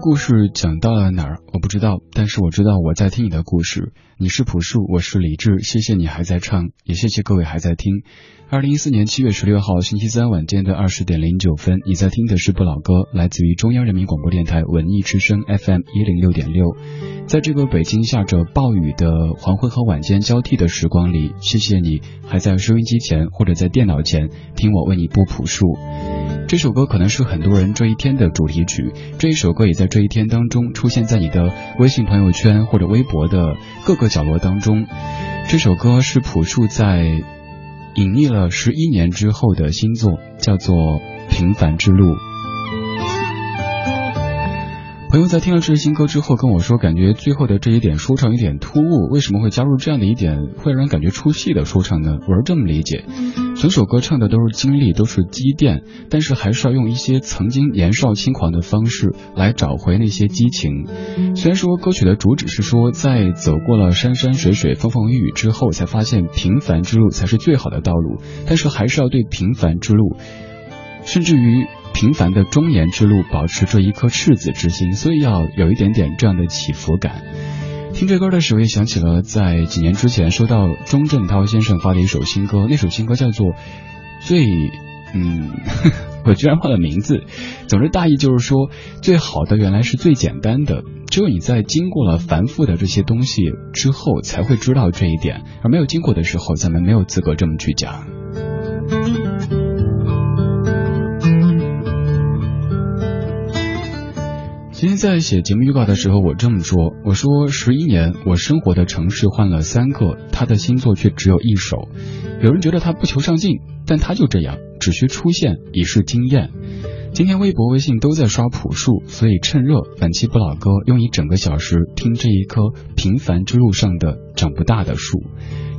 故事讲到了哪儿？我不知道，但是我知道我在听你的故事。你是朴树，我是李志，谢谢你还在唱，也谢谢各位还在听。二零一四年七月十六号星期三晚间的二十点零九分，你在听的是不老歌，来自于中央人民广播电台文艺之声 FM 一零六点六。在这个北京下着暴雨的黄昏和晚间交替的时光里，谢谢你还在收音机前或者在电脑前听我为你播朴树。这首歌可能是很多人这一天的主题曲，这一首歌也在这一天当中出现在你的微信朋友圈或者微博的各个角落当中。这首歌是朴树在隐匿了十一年之后的新作，叫做《平凡之路》。朋友在听了这支新歌之后跟我说，感觉最后的这一点说唱有点突兀，为什么会加入这样的一点会让人感觉出戏的说唱呢？我是这么理解，整首歌唱的都是经历，都是积淀，但是还是要用一些曾经年少轻狂的方式来找回那些激情。虽然说歌曲的主旨是说，在走过了山山水水、风风雨雨之后，才发现平凡之路才是最好的道路，但是还是要对平凡之路，甚至于。平凡的中年之路，保持着一颗赤子之心，所以要有一点点这样的起伏感。听这歌的时候，也想起了在几年之前收到钟镇涛先生发的一首新歌，那首新歌叫做《最》，嗯，我居然忘了名字。总之大意就是说，最好的原来是最简单的，只有你在经过了繁复的这些东西之后，才会知道这一点，而没有经过的时候，咱们没有资格这么去讲。今天在写节目预告的时候，我这么说：我说十一年，我生活的城市换了三个，他的新作却只有一首。有人觉得他不求上进，但他就这样，只需出现已是惊艳。今天微博、微信都在刷朴树，所以趁热，本期不老歌用一整个小时听这一棵平凡之路上的长不大的树。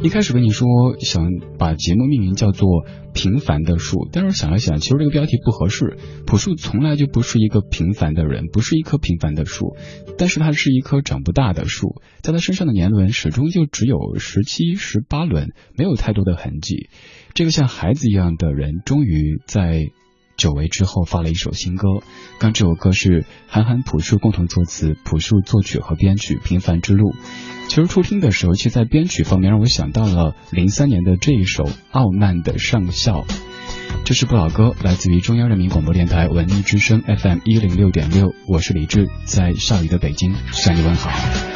一开始跟你说想把节目命名叫做《平凡的树》，但是想了想，其实这个标题不合适。朴树从来就不是一个平凡的人，不是一棵平凡的树，但是他是一棵长不大的树，在他身上的年轮始终就只有十七、十八轮，没有太多的痕迹。这个像孩子一样的人，终于在。久违之后发了一首新歌，刚这首歌是韩寒、朴树共同作词，朴树作曲和编曲《平凡之路》。其实初听的时候，其实在编曲方面让我想到了零三年的这一首《傲慢的上校》。这是不老歌，来自于中央人民广播电台文艺之声 FM 一零六点六，我是李志，在下雨的北京向你问好。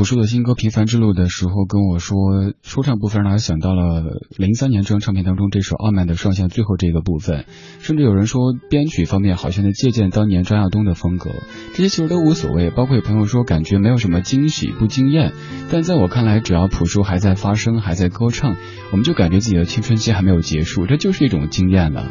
朴树的新歌《平凡之路》的时候跟我说，说唱部分让他想到了零三年这张唱片当中这首《傲慢的上线》最后这个部分，甚至有人说编曲方面好像在借鉴当年张亚东的风格，这些其实都无所谓。包括有朋友说感觉没有什么惊喜不惊艳，但在我看来，只要朴树还在发声还在歌唱，我们就感觉自己的青春期还没有结束，这就是一种惊艳了。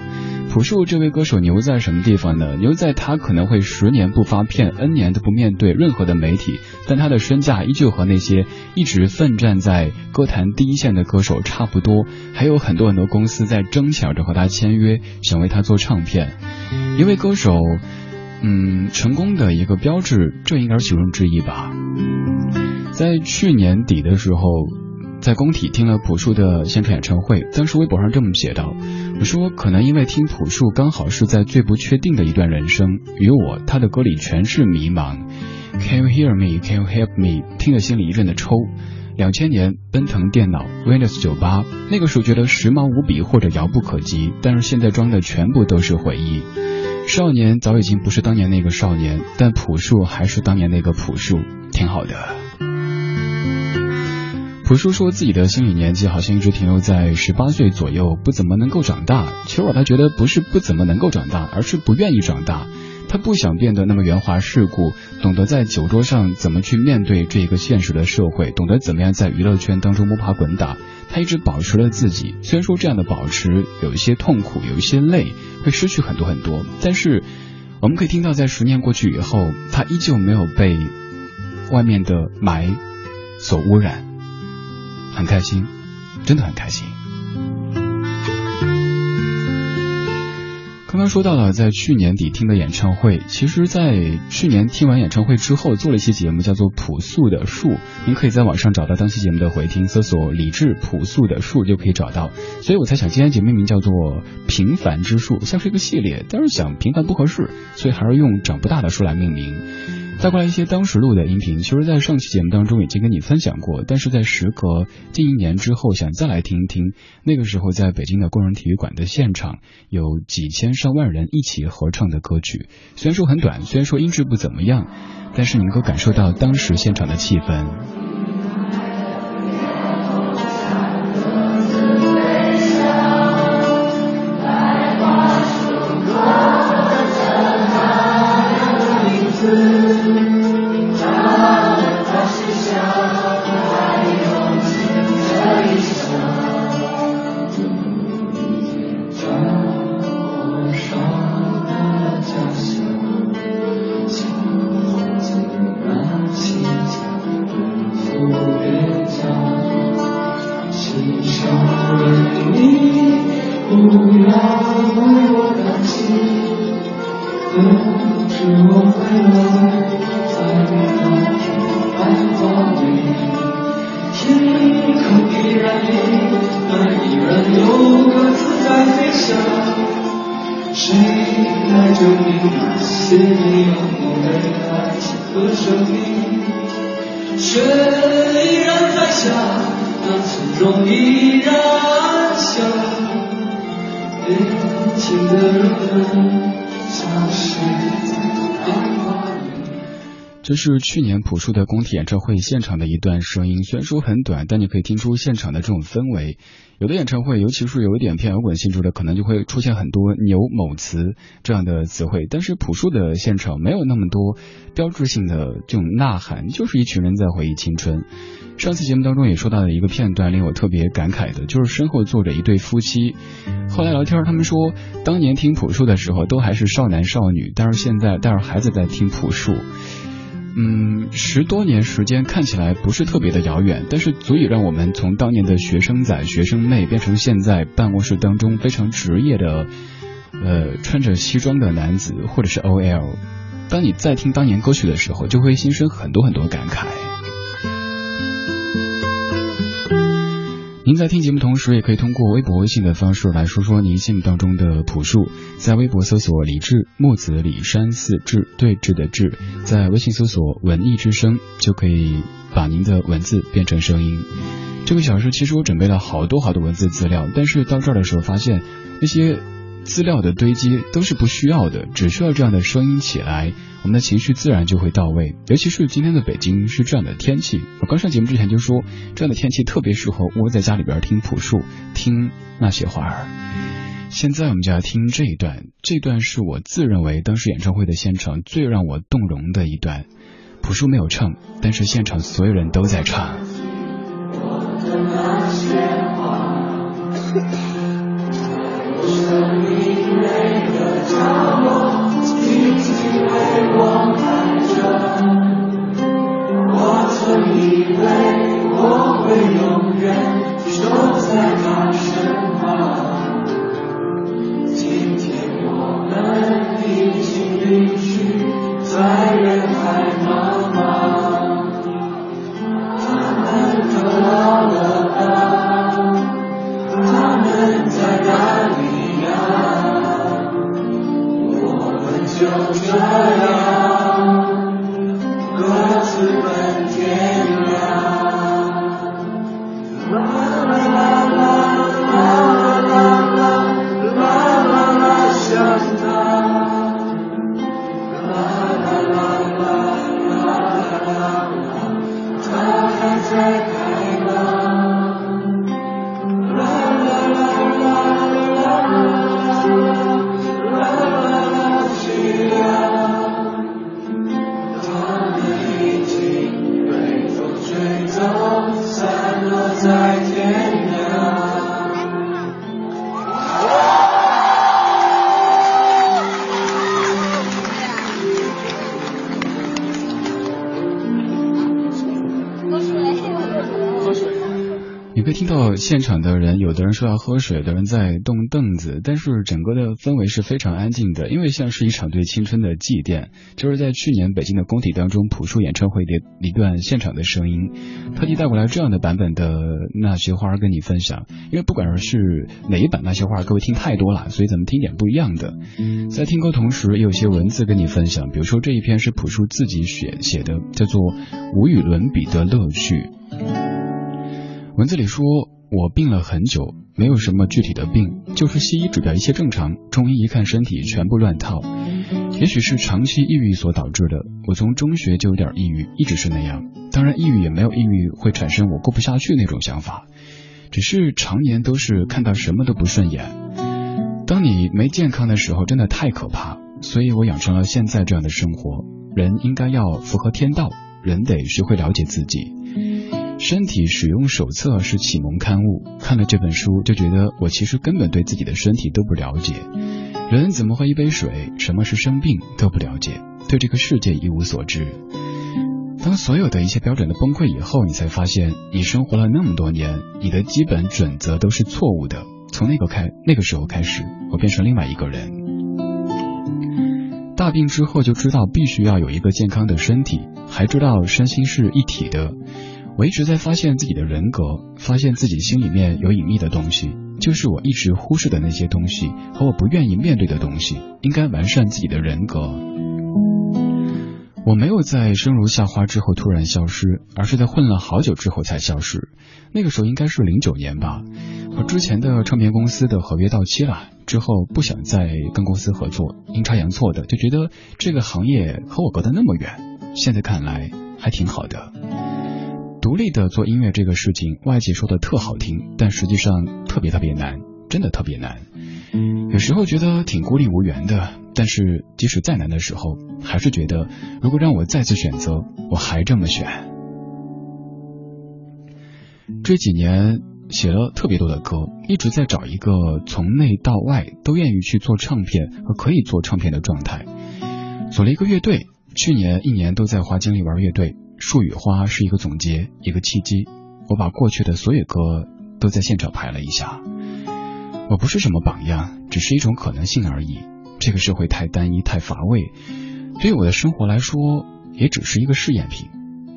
朴树这位歌手牛在什么地方呢？牛在他可能会十年不发片，N 年都不面对任何的媒体，但他的身价依旧和那些一直奋战在歌坛第一线的歌手差不多，还有很多很多公司在争抢着和他签约，想为他做唱片。一位歌手，嗯，成功的一个标志，这应该是其中之一吧。在去年底的时候。在工体听了朴树的现场演唱会，当时微博上这么写道：“说可能因为听朴树刚好是在最不确定的一段人生，与我他的歌里全是迷茫。Can you hear me? Can you help me? 听着心里一阵的抽。两千年奔腾电脑 Windows 九八，那个时候觉得时髦无比或者遥不可及，但是现在装的全部都是回忆。少年早已经不是当年那个少年，但朴树还是当年那个朴树，挺好的。”朴叔说自己的心理年纪好像一直停留在十八岁左右，不怎么能够长大。其实我倒觉得不是不怎么能够长大，而是不愿意长大。他不想变得那么圆滑世故，懂得在酒桌上怎么去面对这个现实的社会，懂得怎么样在娱乐圈当中摸爬滚打。他一直保持了自己，虽然说这样的保持有一些痛苦，有一些累，会失去很多很多，但是我们可以听到，在十年过去以后，他依旧没有被外面的霾所污染。很开心，真的很开心。刚刚说到了在去年底听的演唱会，其实，在去年听完演唱会之后，做了一期节目，叫做《朴素的树》，您可以在网上找到当期节目的回听，搜索“李志朴素的树”就可以找到。所以我才想，今天节目名叫做《平凡之树》，像是一个系列，但是想平凡不合适，所以还是用长不大的树来命名。再过来一些当时录的音频，其实，在上期节目当中已经跟你分享过，但是在时隔近一年之后，想再来听一听。那个时候，在北京的工人体育馆的现场，有几千上万人一起合唱的歌曲。虽然说很短，虽然说音质不怎么样，但是你能够感受到当时现场的气氛。总依然想年轻的人。这是去年朴树的工体演唱会现场的一段声音，虽然说很短，但你可以听出现场的这种氛围。有的演唱会，尤其是有一点偏摇滚性质的，可能就会出现很多“牛某词”这样的词汇。但是朴树的现场没有那么多标志性的这种呐喊，就是一群人在回忆青春。上次节目当中也说到的一个片段，令我特别感慨的，就是身后坐着一对夫妻。后来聊天，他们说，当年听朴树的时候都还是少男少女，但是现在带着孩子在听朴树。嗯，十多年时间看起来不是特别的遥远，但是足以让我们从当年的学生仔、学生妹变成现在办公室当中非常职业的，呃，穿着西装的男子或者是 OL。当你再听当年歌曲的时候，就会心生很多很多感慨。您在听节目同时，也可以通过微博、微信的方式来说说您心目当中的朴树。在微博搜索“李志木子李山寺志对峙的志”，在微信搜索“文艺之声”，就可以把您的文字变成声音。这个小时其实我准备了好多好多文字资料，但是到这儿的时候发现那些资料的堆积都是不需要的，只需要这样的声音起来，我们的情绪自然就会到位。尤其是今天的北京是这样的天气，我刚上节目之前就说，这样的天气特别适合窝在家里边听朴树，听那些花儿。现在我们就要听这一段，这段是我自认为当时演唱会的现场最让我动容的一段。朴树没有唱，但是现场所有人都在唱。我曾让我静静为我看着。我曾以为我会永远守在他身。你可以听到现场的人，有的人说要喝水，有的人在动凳子，但是整个的氛围是非常安静的，因为像是一场对青春的祭奠。就是在去年北京的工体当中，朴树演唱会的一段现场的声音，特地带过来这样的版本的那些花儿跟你分享。因为不管是哪一版那些花儿，各位听太多了，所以咱们听点不一样的。在听歌同时，也有些文字跟你分享，比如说这一篇是朴树自己写写的，叫做《无与伦比的乐趣》。文字里说，我病了很久，没有什么具体的病，就是西医指标一切正常，中医一看身体全部乱套，也许是长期抑郁所导致的。我从中学就有点抑郁，一直是那样。当然，抑郁也没有抑郁会产生我过不下去那种想法，只是常年都是看到什么都不顺眼。当你没健康的时候，真的太可怕，所以我养成了现在这样的生活。人应该要符合天道，人得学会了解自己。身体使用手册是启蒙刊物，看了这本书就觉得我其实根本对自己的身体都不了解。人怎么喝一杯水？什么是生病都不了解，对这个世界一无所知。当所有的一切标准的崩溃以后，你才发现你生活了那么多年，你的基本准则都是错误的。从那个开那个时候开始，我变成另外一个人。大病之后就知道必须要有一个健康的身体，还知道身心是一体的。我一直在发现自己的人格，发现自己心里面有隐秘的东西，就是我一直忽视的那些东西和我不愿意面对的东西，应该完善自己的人格。我没有在生如夏花之后突然消失，而是在混了好久之后才消失。那个时候应该是零九年吧，我之前的唱片公司的合约到期了，之后不想再跟公司合作，阴差阳错的就觉得这个行业和我隔得那么远，现在看来还挺好的。独立的做音乐这个事情，外界说的特好听，但实际上特别特别难，真的特别难。有时候觉得挺孤立无援的，但是即使再难的时候，还是觉得如果让我再次选择，我还这么选。这几年写了特别多的歌，一直在找一个从内到外都愿意去做唱片和可以做唱片的状态。组了一个乐队，去年一年都在花精力玩乐队。树与花是一个总结，一个契机。我把过去的所有歌都在现场排了一下。我不是什么榜样，只是一种可能性而已。这个社会太单一，太乏味，对我的生活来说，也只是一个试验品。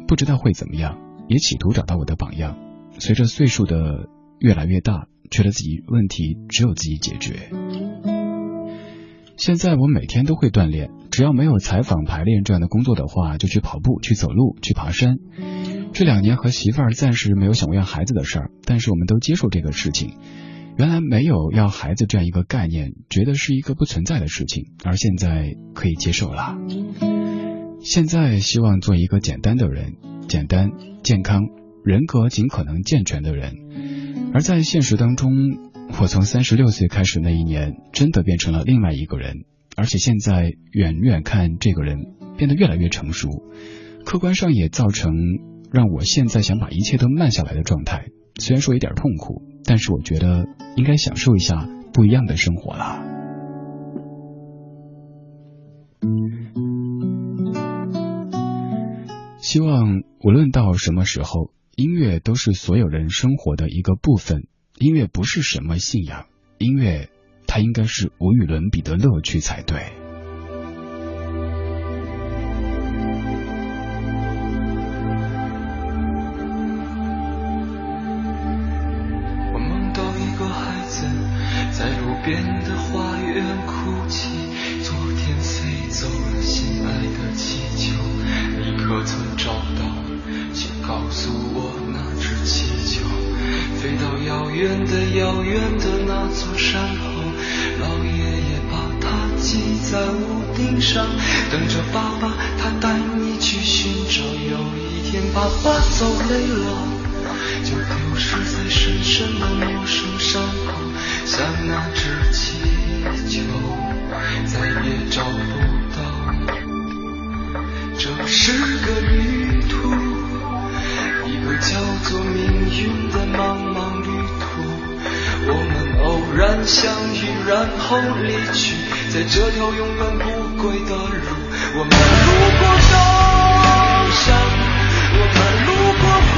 不知道会怎么样，也企图找到我的榜样。随着岁数的越来越大，觉得自己问题只有自己解决。现在我每天都会锻炼，只要没有采访、排练这样的工作的话，就去跑步、去走路、去爬山。这两年和媳妇儿暂时没有想过要孩子的事儿，但是我们都接受这个事情。原来没有要孩子这样一个概念，觉得是一个不存在的事情，而现在可以接受了。现在希望做一个简单的人，简单、健康、人格尽可能健全的人。而在现实当中。我从三十六岁开始那一年，真的变成了另外一个人，而且现在远远看这个人变得越来越成熟，客观上也造成让我现在想把一切都慢下来的状态。虽然说有点痛苦，但是我觉得应该享受一下不一样的生活了。希望无论到什么时候，音乐都是所有人生活的一个部分。音乐不是什么信仰，音乐它应该是无与伦比的乐趣才对。我梦到一个孩子在路边的花园哭泣，昨天飞走了心爱的气球，你可曾找到？请告诉我那只气球。飞到遥远的遥远的那座山后，老爷爷把它系在屋顶上，等着爸爸他带你去寻找。有一天爸爸走累了，就丢失在深深的陌生山口，像那只气球，再也找不到。这是个旅途。一个叫做命运的茫茫旅途，我们偶然相遇，然后离去，在这条永远不归的路。我们路过高山，我们路过湖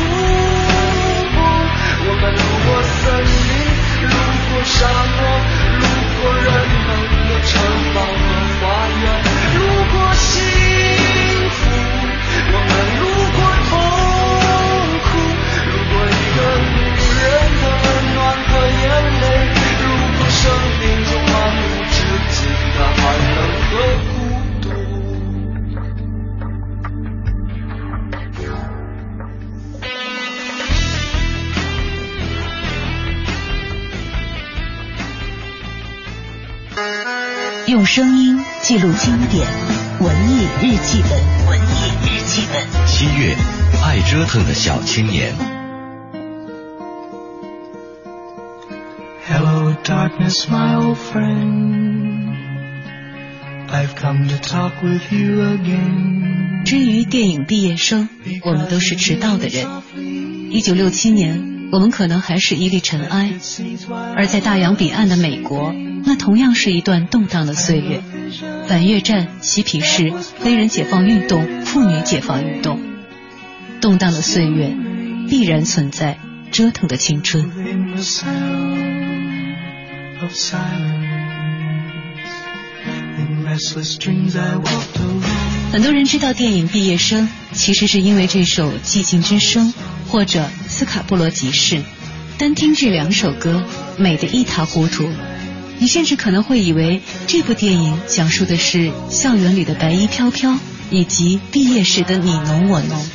泊，我们路过森林，路过沙漠，路过人们的城堡和花园，路过幸福，我们路。用声音记录经典，文艺日记本，文艺日记本。七月，爱折腾的小青年。Hello, darkness, my old friend. I've come to talk with you again. 至于电影毕业生，我们都是迟到的人。一九六七年，我们可能还是一粒尘埃；而在大洋彼岸的美国，那同样是一段动荡的岁月。反越战、嬉皮士、黑人解放运动、妇女解放运动，动荡的岁月必然存在折腾的青春。很多人知道电影《毕业生》，其实是因为这首《寂静之声》或者《斯卡布罗集市》，单听这两首歌，美得一塌糊涂。你甚至可能会以为这部电影讲述的是校园里的白衣飘飘，以及毕业时的你侬我侬。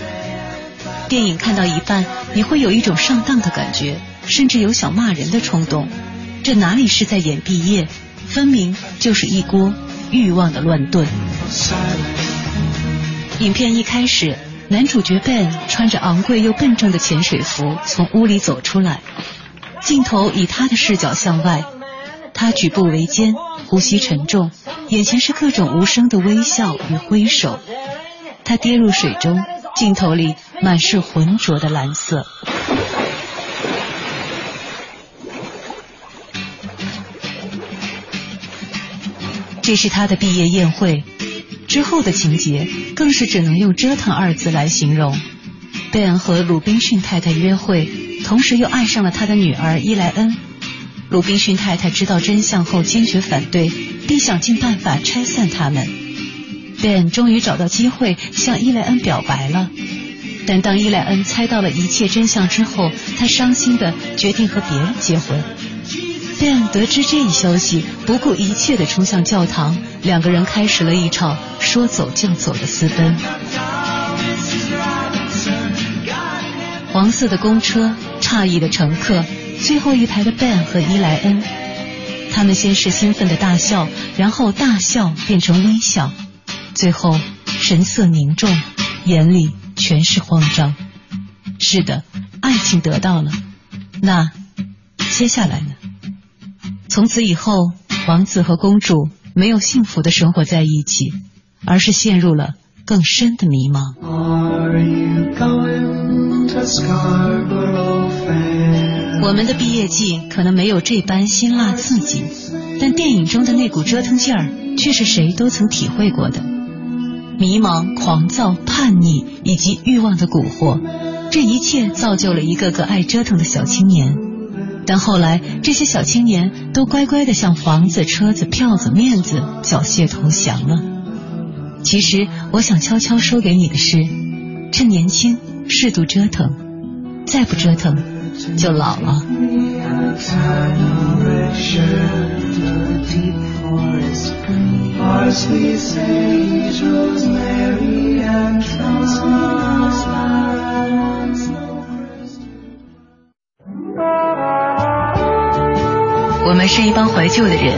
电影看到一半，你会有一种上当的感觉，甚至有想骂人的冲动。这哪里是在演毕业，分明就是一锅欲望的乱炖。影片一开始，男主角 Ben 穿着昂贵又笨重的潜水服从屋里走出来，镜头以他的视角向外，他举步维艰，呼吸沉重，眼前是各种无声的微笑与挥手。他跌入水中，镜头里满是浑浊的蓝色。这是他的毕业宴会。之后的情节更是只能用“折腾”二字来形容。贝恩和鲁滨逊太太约会，同时又爱上了他的女儿伊莱恩。鲁滨逊太太知道真相后坚决反对，并想尽办法拆散他们。贝恩终于找到机会向伊莱恩表白了，但当伊莱恩猜到了一切真相之后，他伤心的决定和别人结婚。贝恩得知这一消息，不顾一切的冲向教堂，两个人开始了一场说走就走的私奔。黄色的公车，诧异的乘客，最后一排的 Ben 和伊莱恩，他们先是兴奋的大笑，然后大笑变成微笑，最后神色凝重，眼里全是慌张。是的，爱情得到了，那接下来呢？从此以后，王子和公主没有幸福的生活在一起，而是陷入了更深的迷茫。我们的毕业季可能没有这般辛辣刺激，但电影中的那股折腾劲儿却是谁都曾体会过的。迷茫、狂躁、叛逆以及欲望的蛊惑，这一切造就了一个个爱折腾的小青年。但后来，这些小青年都乖乖的向房子、车子、票子、面子缴械投降了。其实，我想悄悄说给你的是：趁年轻，适度折腾，再不折腾，就老了。我们是一帮怀旧的人，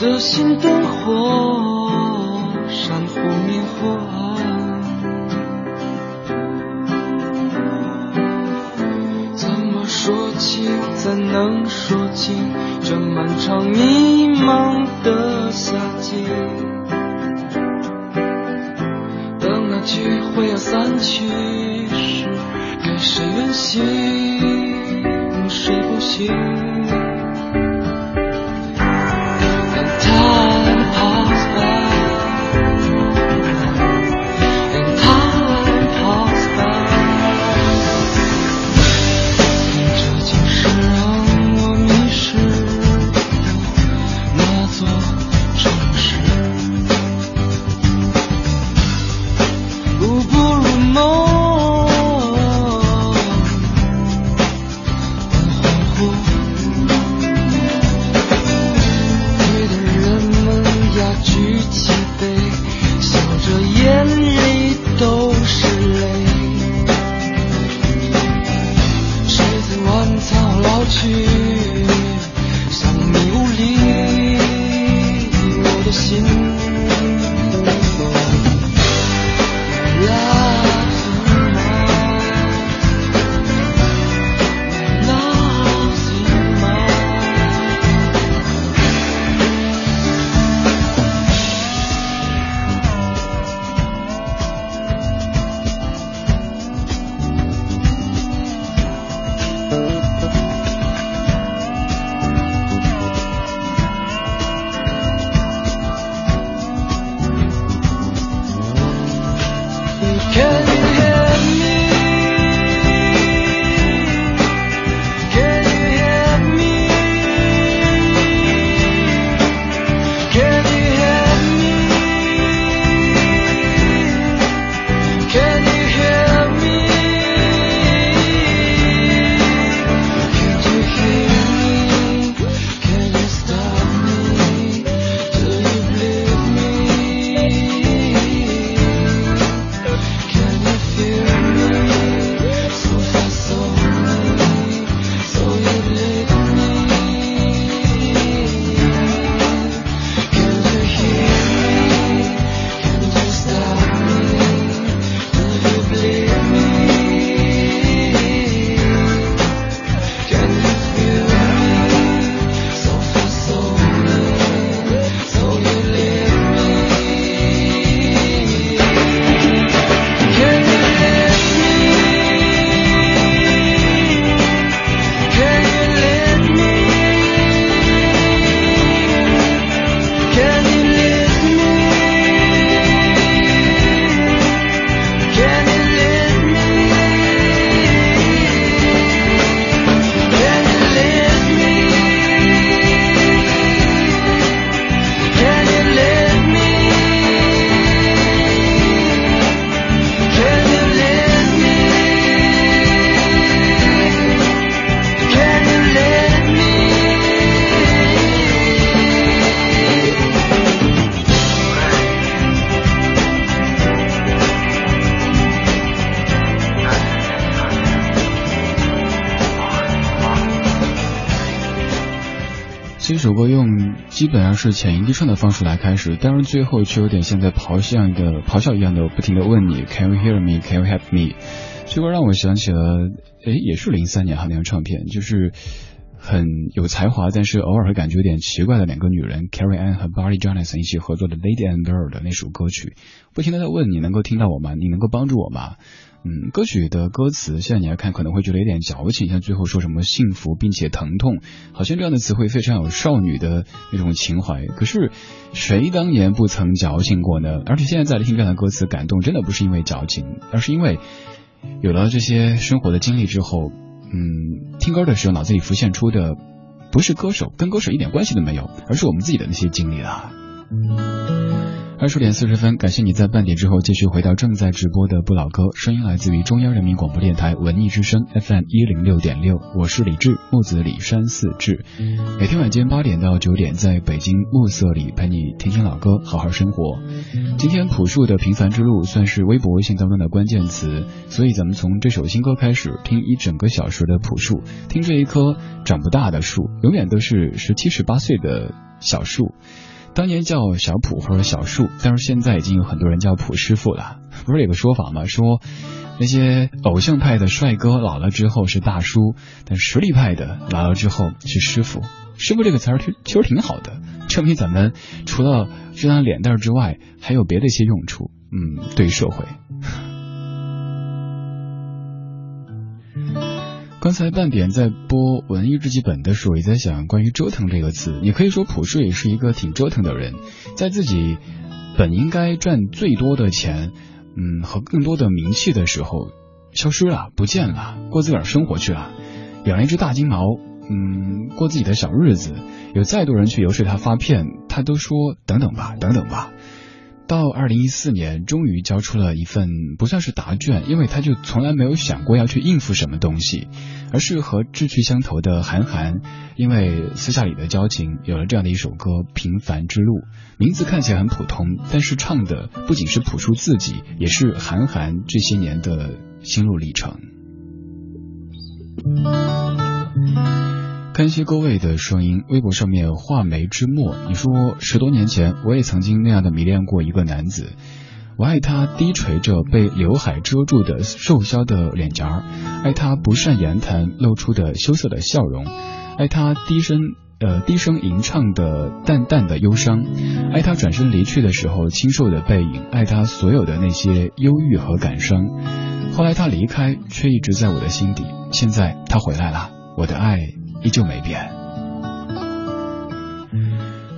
的心灯火闪忽明忽暗，怎么说清？怎能说清这漫长迷茫的夏季？等那聚会要散去时，给谁远行，谁不行？是浅吟低唱的方式来开始，但是最后却有点像在咆哮一个咆哮一样的，不停的问你 Can you hear me? Can you help me? 这歌让我想起了，哎，也是零三年哈那张唱片，就是很有才华，但是偶尔会感觉有点奇怪的两个女人 Carrie Ann 和 Barry Jonathan 一起合作的 Lady and Girl 的那首歌曲，不停的在问你能够听到我吗？你能够帮助我吗？嗯，歌曲的歌词现在你来看可能会觉得有点矫情，像最后说什么幸福并且疼痛，好像这样的词汇非常有少女的那种情怀。可是谁当年不曾矫情过呢？而且现在再来听这样的歌词，感动真的不是因为矫情，而是因为有了这些生活的经历之后，嗯，听歌的时候脑子里浮现出的不是歌手，跟歌手一点关系都没有，而是我们自己的那些经历啦。二十点四十分，感谢你在半点之后继续回到正在直播的不老歌，声音来自于中央人民广播电台文艺之声 FM 一零六点六，我是李志，木子李山寺志。每天晚间八点到九点，在北京暮色里陪你听听老歌，好好生活。今天朴树的《平凡之路》算是微博微信当中的关键词，所以咱们从这首新歌开始，听一整个小时的朴树，听这一棵长不大的树，永远都是十七十八岁的小树。当年叫小普或者小树，但是现在已经有很多人叫普师傅了。不是有个说法吗？说那些偶像派的帅哥老了之后是大叔，但实力派的老了之后是师傅。师傅这个词儿其实挺好的，证明咱们除了这张脸蛋之外，还有别的一些用处。嗯，对社会。刚才半点在播文艺日记本的时候，也在想关于折腾这个词。你可以说朴树也是一个挺折腾的人，在自己本应该赚最多的钱，嗯，和更多的名气的时候，消失了，不见了，过自个儿生活去了，养了一只大金毛，嗯，过自己的小日子。有再多人去游说他发片，他都说等等吧，等等吧。到二零一四年，终于交出了一份不算是答卷，因为他就从来没有想过要去应付什么东西，而是和志趣相投的韩寒，因为私下里的交情，有了这样的一首歌《平凡之路》。名字看起来很普通，但是唱的不仅是朴树自己，也是韩寒这些年的心路历程。看一些各位的声音，微博上面画眉之墨，你说十多年前我也曾经那样的迷恋过一个男子，我爱他低垂着被刘海遮住的瘦削的脸颊，爱他不善言谈露出的羞涩的笑容，爱他低声呃低声吟唱的淡淡的忧伤，爱他转身离去的时候清瘦的背影，爱他所有的那些忧郁和感伤。后来他离开，却一直在我的心底。现在他回来了，我的爱。依旧没变。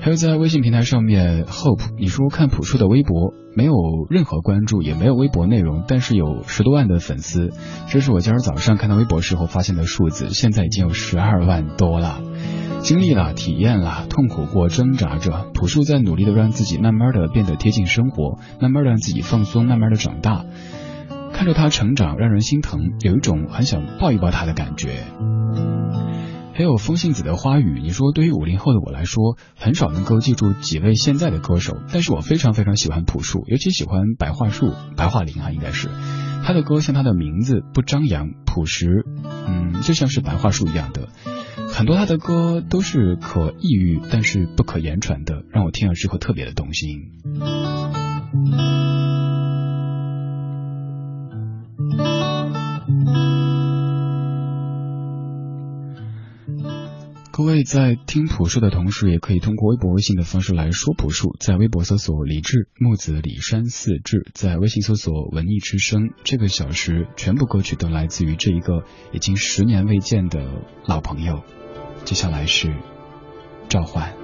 还有在微信平台上面，Hope，你说看朴树的微博没有任何关注，也没有微博内容，但是有十多万的粉丝，这是我今儿早上看到微博时候发现的数字，现在已经有十二万多了。经历了，体验了，痛苦过，挣扎着，朴树在努力的让自己慢慢的变得贴近生活，慢慢的让自己放松，慢慢的长大。看着他成长，让人心疼，有一种很想抱一抱他的感觉。还有风信子的花语，你说对于五零后的我来说，很少能够记住几位现在的歌手，但是我非常非常喜欢朴树，尤其喜欢白桦树、白桦林啊，应该是他的歌像他的名字不张扬、朴实，嗯，就像是白桦树一样的。很多他的歌都是可抑郁，但是不可言传的，让我听了之后特别的动心。各位在听朴树的同时，也可以通过微博、微信的方式来说朴树。在微博搜索“李志木子李山四志”，在微信搜索“文艺之声”。这个小时全部歌曲都来自于这一个已经十年未见的老朋友。接下来是召唤。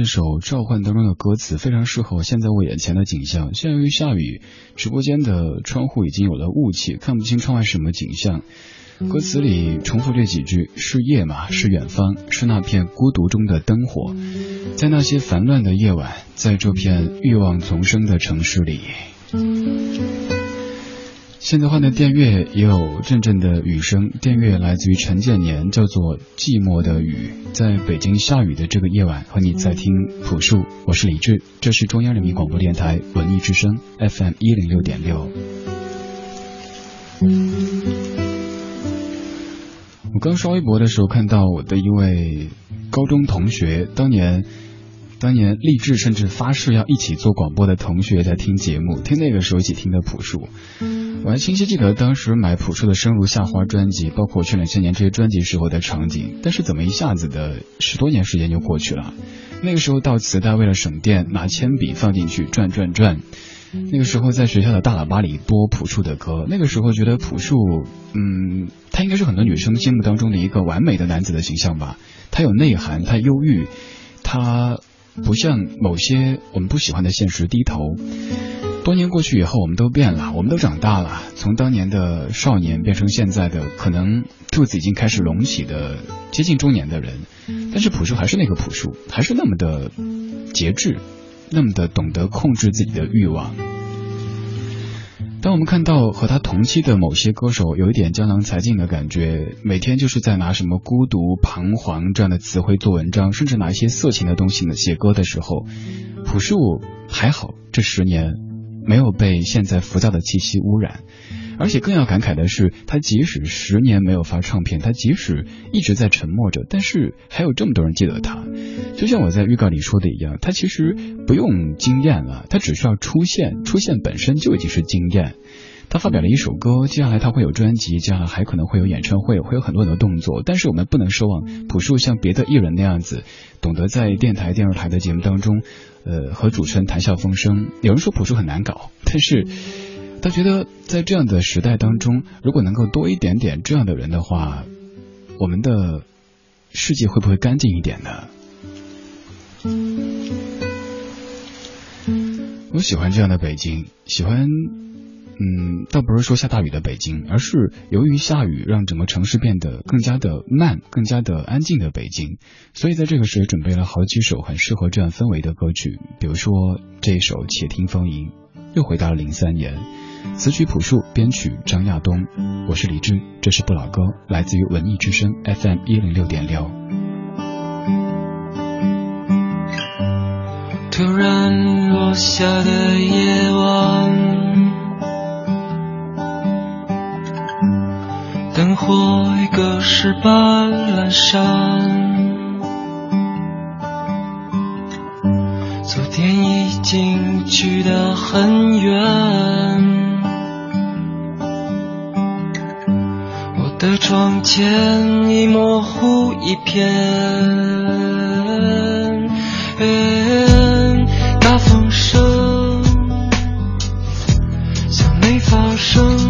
这首《召唤》当中的歌词非常适合现在我眼前的景象。现在由于下雨，直播间的窗户已经有了雾气，看不清窗外什么景象。歌词里重复这几句：是夜吗？是远方？是那片孤独中的灯火？在那些烦乱的夜晚，在这片欲望丛生的城市里。现在换的电乐也有阵阵的雨声，电乐来自于陈建年，叫做《寂寞的雨》。在北京下雨的这个夜晚，和你在听朴树，我是李志，这是中央人民广播电台文艺之声 FM 一零六点六。我刚刷微博的时候，看到我的一位高中同学，当年。当年立志甚至发誓要一起做广播的同学在听节目，听那个时候一起听的朴树，我还清晰记得当时买朴树的《生如夏花》专辑，包括去两千年这些专辑时候的场景。但是怎么一下子的十多年时间就过去了？那个时候到磁带为了省电，拿铅笔放进去转转转。那个时候在学校的大喇叭里播朴树的歌。那个时候觉得朴树，嗯，他应该是很多女生心目当中的一个完美的男子的形象吧。他有内涵，他忧郁，他。不向某些我们不喜欢的现实低头。多年过去以后，我们都变了，我们都长大了，从当年的少年变成现在的可能肚子已经开始隆起的接近中年的人。但是朴树还是那个朴树，还是那么的节制，那么的懂得控制自己的欲望。当我们看到和他同期的某些歌手有一点江郎才尽的感觉，每天就是在拿什么孤独、彷徨这样的词汇做文章，甚至拿一些色情的东西呢写歌的时候，朴树还好，这十年没有被现在浮躁的气息污染。而且更要感慨的是，他即使十年没有发唱片，他即使一直在沉默着，但是还有这么多人记得他。就像我在预告里说的一样，他其实不用惊艳了，他只需要出现，出现本身就已经是惊艳。他发表了一首歌，接下来他会有专辑，接下来还可能会有演唱会，会有很多很多动作。但是我们不能奢望朴树像别的艺人那样子，懂得在电台、电视台的节目当中，呃，和主持人谈笑风生。有人说朴树很难搞，但是。他觉得，在这样的时代当中，如果能够多一点点这样的人的话，我们的世界会不会干净一点呢？我喜欢这样的北京，喜欢，嗯，倒不是说下大雨的北京，而是由于下雨让整个城市变得更加的慢、更加的安静的北京。所以在这个时准备了好几首很适合这样氛围的歌曲，比如说这一首《且听风吟》，又回到了零三年。词曲朴树，编曲张亚东。我是李志，这是不老歌，来自于文艺之声 FM 一零六点六。突然落下的夜晚，灯火已隔世般阑珊，昨天已经去得很远。我的窗前已模糊一片，大风声像没发生。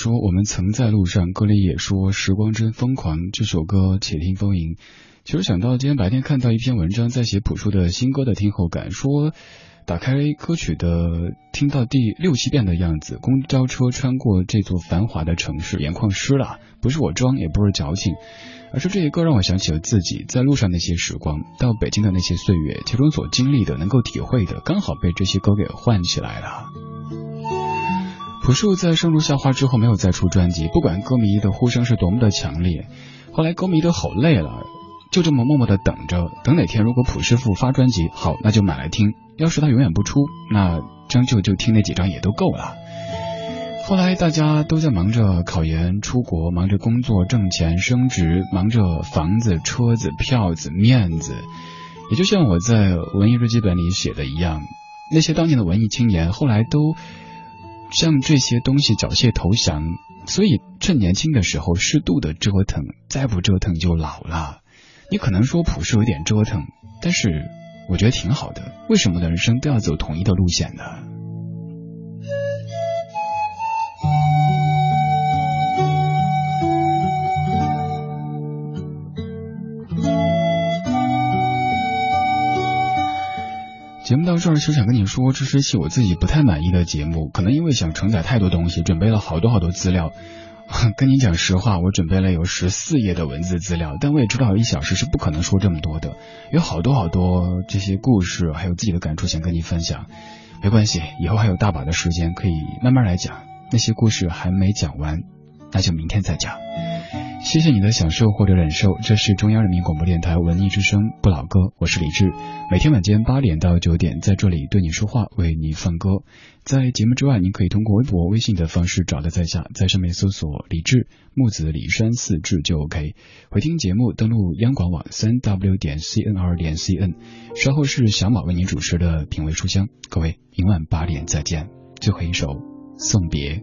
说我们曾在路上，歌里也说时光真疯狂。这首歌且听风吟。其实想到今天白天看到一篇文章，在写朴树的新歌的听后感，说打开歌曲的听到第六七遍的样子，公交车穿过这座繁华的城市，眼眶湿了。不是我装，也不是矫情，而是这些歌让我想起了自己在路上那些时光，到北京的那些岁月，其中所经历的、能够体会的，刚好被这些歌给唤起来了。朴树在《生如夏花》之后没有再出专辑，不管歌迷的呼声是多么的强烈，后来歌迷都吼累了，就这么默默的等着，等哪天如果朴师傅发专辑，好，那就买来听；要是他永远不出，那将就就听那几张也都够了。后来大家都在忙着考研、出国，忙着工作、挣钱、升职，忙着房子、车子、票子、面子，也就像我在文艺日记本里写的一样，那些当年的文艺青年后来都。像这些东西缴械投降，所以趁年轻的时候适度的折腾，再不折腾就老了。你可能说朴树有点折腾，但是我觉得挺好的。为什么的人生都要走统一的路线呢？节目到这儿，就想跟你说，这是一期我自己不太满意的节目，可能因为想承载太多东西，准备了好多好多资料。跟你讲实话，我准备了有十四页的文字资料，但我也知道一小时是不可能说这么多的，有好多好多这些故事，还有自己的感触想跟你分享。没关系，以后还有大把的时间可以慢慢来讲，那些故事还没讲完，那就明天再讲。谢谢你的享受或者忍受，这是中央人民广播电台文艺之声不老歌，我是李志，每天晚间八点到九点在这里对你说话，为你放歌。在节目之外，您可以通过微博、微信的方式找到在下，在上面搜索李志木子李山四志就 OK。回听节目，登录央广网三 w 点 cnr 点 cn。稍后是小马为您主持的品味书香，各位明晚八点再见。最后一首送别。